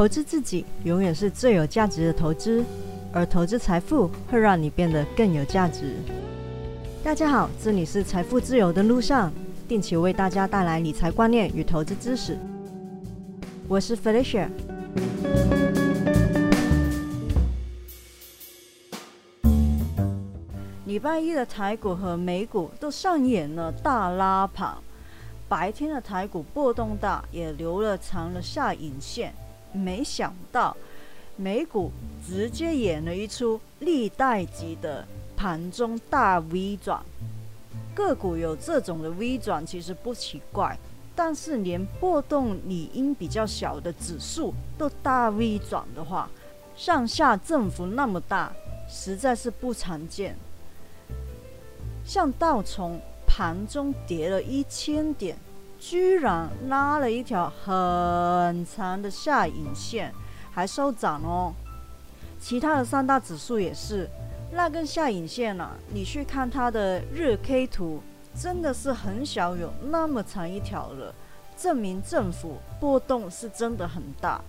投资自己永远是最有价值的投资，而投资财富会让你变得更有价值。大家好，这里是财富自由的路上，定期为大家带来理财观念与投资知识。我是 Felicia。礼拜一的台股和美股都上演了大拉盘，白天的台股波动大，也留了长了下影线。没想到美股直接演了一出历代级的盘中大 V 转，个股有这种的 V 转其实不奇怪，但是连波动理应比较小的指数都大 V 转的话，上下振幅那么大，实在是不常见。像道琼盘中跌了一千点。居然拉了一条很长的下影线，还收涨哦。其他的三大指数也是，那根下影线呢？你去看它的日 K 图，真的是很小，有那么长一条了，证明政府波动是真的很大。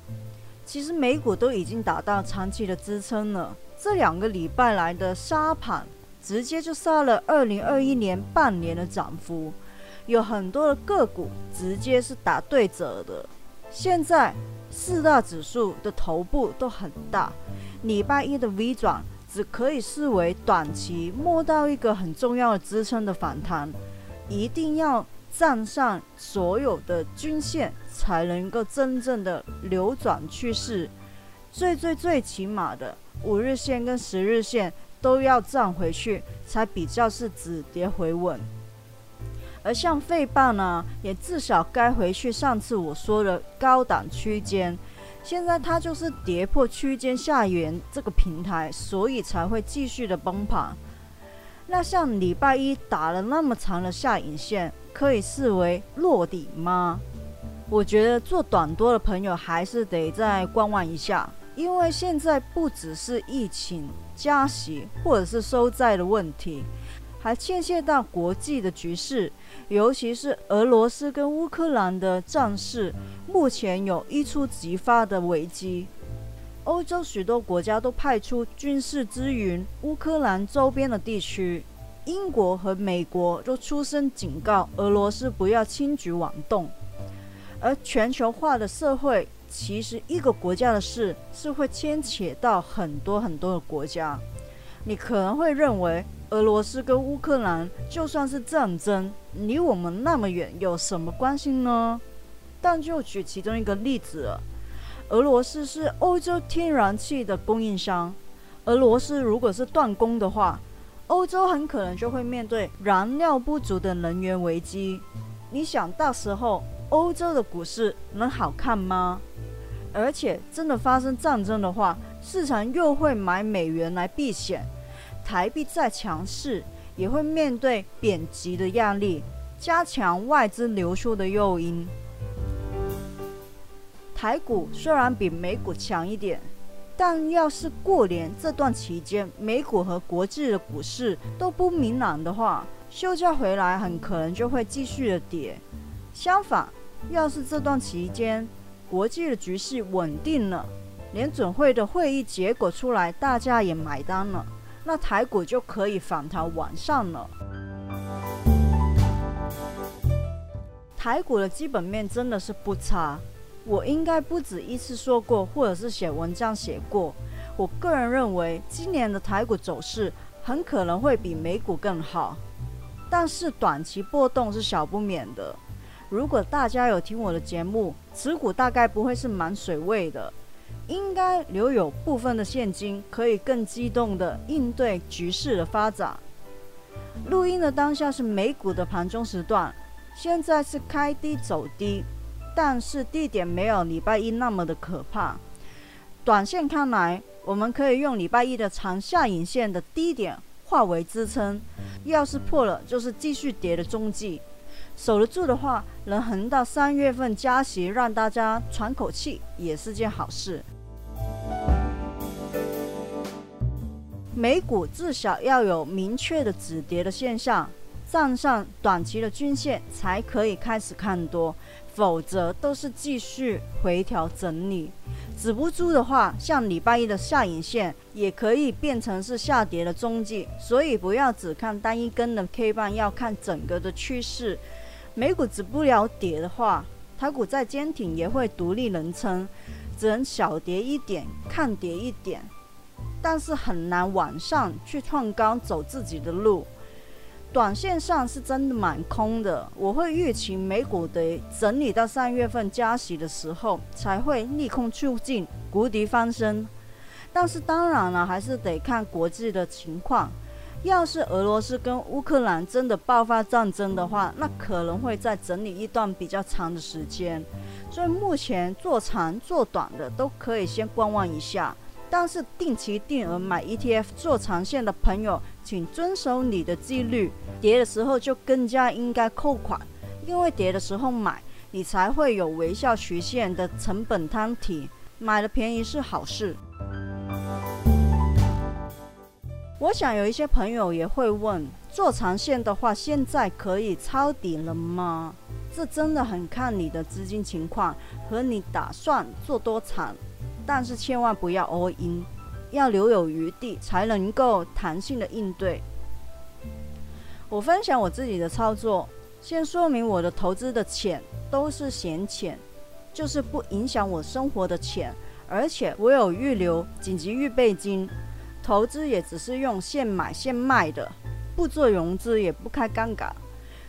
其实美股都已经达到长期的支撑了，这两个礼拜来的杀盘，直接就杀了二零二一年半年的涨幅。有很多的个股直接是打对折的。现在四大指数的头部都很大，礼拜一的 V 转只可以视为短期摸到一个很重要的支撑的反弹，一定要站上所有的均线才能够真正的扭转趋势。最最最起码的五日线跟十日线都要站回去，才比较是止跌回稳。而像费半呢，也至少该回去上次我说的高档区间，现在它就是跌破区间下缘这个平台，所以才会继续的崩盘。那像礼拜一打了那么长的下影线，可以视为落底吗？我觉得做短多的朋友还是得再观望一下，因为现在不只是疫情、加息或者是收债的问题。还牵涉到国际的局势，尤其是俄罗斯跟乌克兰的战事，目前有一触即发的危机。欧洲许多国家都派出军事支援乌克兰周边的地区，英国和美国都出声警告俄罗斯不要轻举妄动。而全球化的社会，其实一个国家的事是会牵扯到很多很多的国家。你可能会认为。俄罗斯跟乌克兰就算是战争，离我们那么远，有什么关系呢？但就举其中一个例子，俄罗斯是欧洲天然气的供应商，俄罗斯如果是断供的话，欧洲很可能就会面对燃料不足的能源危机。你想到时候欧洲的股市能好看吗？而且真的发生战争的话，市场又会买美元来避险。台币再强势，也会面对贬值的压力，加强外资流出的诱因。台股虽然比美股强一点，但要是过年这段期间，美股和国际的股市都不明朗的话，休假回来很可能就会继续的跌。相反，要是这段期间国际的局势稳定了，联准会的会议结果出来，大家也买单了。那台股就可以反弹往上了。台股的基本面真的是不差，我应该不止一次说过，或者是写文章写过。我个人认为，今年的台股走势很可能会比美股更好，但是短期波动是小不免的。如果大家有听我的节目，持股大概不会是满水位的。应该留有部分的现金，可以更机动的应对局势的发展。录音的当下是美股的盘中时段，现在是开低走低，但是地点没有礼拜一那么的可怕。短线看来，我们可以用礼拜一的长下影线的低点化为支撑，要是破了，就是继续跌的踪迹。守得住的话，能横到三月份加息，让大家喘口气，也是件好事。美股至少要有明确的止跌的现象，站上短期的均线才可以开始看多，否则都是继续回调整理。止不住的话，像礼拜一的下影线也可以变成是下跌的踪迹。所以不要只看单一根的 K 棒，要看整个的趋势。美股止不了跌的话，台股再坚挺也会独立人撑，只能小跌一点，看跌一点，但是很难往上去创高，走自己的路。短线上是真的蛮空的，我会预期美股的整理到三月份加息的时候才会利空出尽，谷底翻身。但是当然了，还是得看国际的情况。要是俄罗斯跟乌克兰真的爆发战争的话，那可能会再整理一段比较长的时间。所以目前做长做短的都可以先观望一下。但是定期定额买 ETF 做长线的朋友，请遵守你的纪律。跌的时候就更加应该扣款，因为跌的时候买，你才会有微笑曲线的成本摊提。买的便宜是好事。我想有一些朋友也会问，做长线的话，现在可以抄底了吗？这真的很看你的资金情况和你打算做多长。但是千万不要 all in，要留有余地，才能够弹性的应对。我分享我自己的操作，先说明我的投资的钱都是闲钱，就是不影响我生活的钱，而且我有预留紧急预备金，投资也只是用现买现卖的，不做融资也不开杠杆，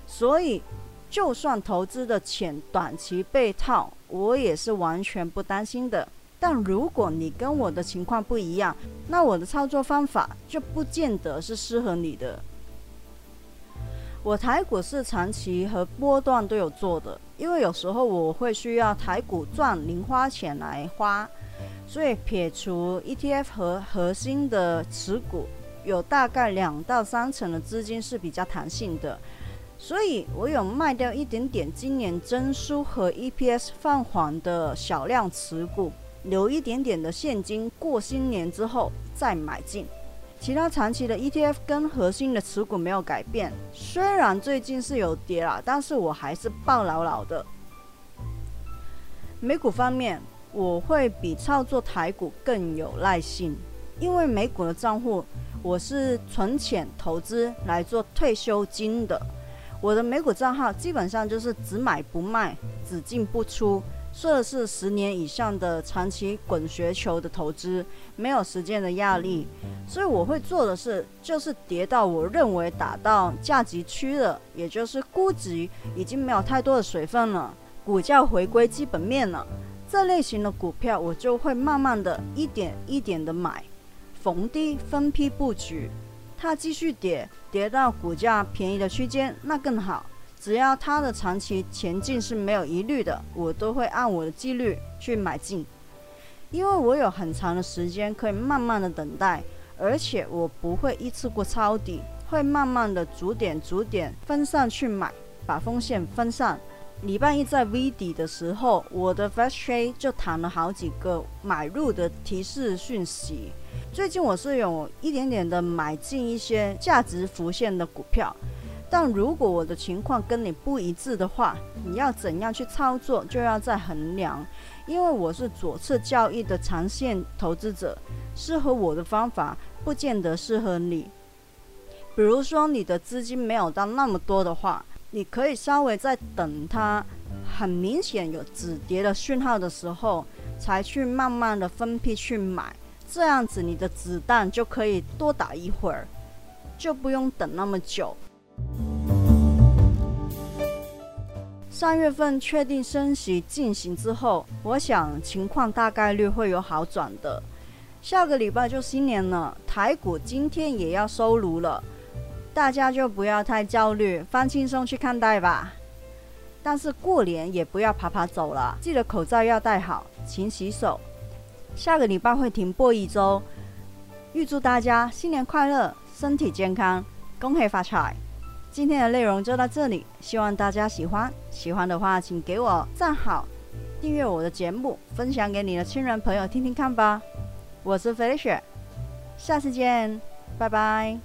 所以就算投资的钱短期被套，我也是完全不担心的。但如果你跟我的情况不一样，那我的操作方法就不见得是适合你的。我台股是长期和波段都有做的，因为有时候我会需要台股赚零花钱来花，所以撇除 ETF 和核心的持股，有大概两到三成的资金是比较弹性的，所以我有卖掉一点点今年增速和 EPS 放缓的小量持股。留一点点的现金，过新年之后再买进。其他长期的 ETF 跟核心的持股没有改变，虽然最近是有跌了，但是我还是抱牢牢的。美股方面，我会比操作台股更有耐性，因为美股的账户我是存钱投资来做退休金的，我的美股账号基本上就是只买不卖，只进不出。说的是十年以上的长期滚雪球的投资，没有时间的压力，所以我会做的是，就是跌到我认为打到价值区了，也就是估值已经没有太多的水分了，股价回归基本面了，这类型的股票我就会慢慢的一点一点的买，逢低分批布局，它继续跌，跌到股价便宜的区间，那更好。只要它的长期前进是没有疑虑的，我都会按我的纪律去买进，因为我有很长的时间可以慢慢的等待，而且我不会一次过抄底，会慢慢的逐点逐点分散去买，把风险分散。礼拜一在 V 底的时候，我的 Fast Trade 就弹了好几个买入的提示讯息。最近我是有一点点的买进一些价值浮现的股票。但如果我的情况跟你不一致的话，你要怎样去操作就要再衡量，因为我是左侧交易的长线投资者，适合我的方法不见得适合你。比如说你的资金没有到那么多的话，你可以稍微再等它很明显有止跌的讯号的时候，才去慢慢的分批去买，这样子你的子弹就可以多打一会儿，就不用等那么久。三月份确定升息进行之后，我想情况大概率会有好转的。下个礼拜就新年了，台股今天也要收炉了，大家就不要太焦虑，放轻松去看待吧。但是过年也不要爬爬走了，记得口罩要戴好，勤洗手。下个礼拜会停播一周，预祝大家新年快乐，身体健康，恭喜发财。今天的内容就到这里，希望大家喜欢。喜欢的话，请给我赞好，订阅我的节目，分享给你的亲人朋友听听看吧。我是 Felicia，下次见，拜拜。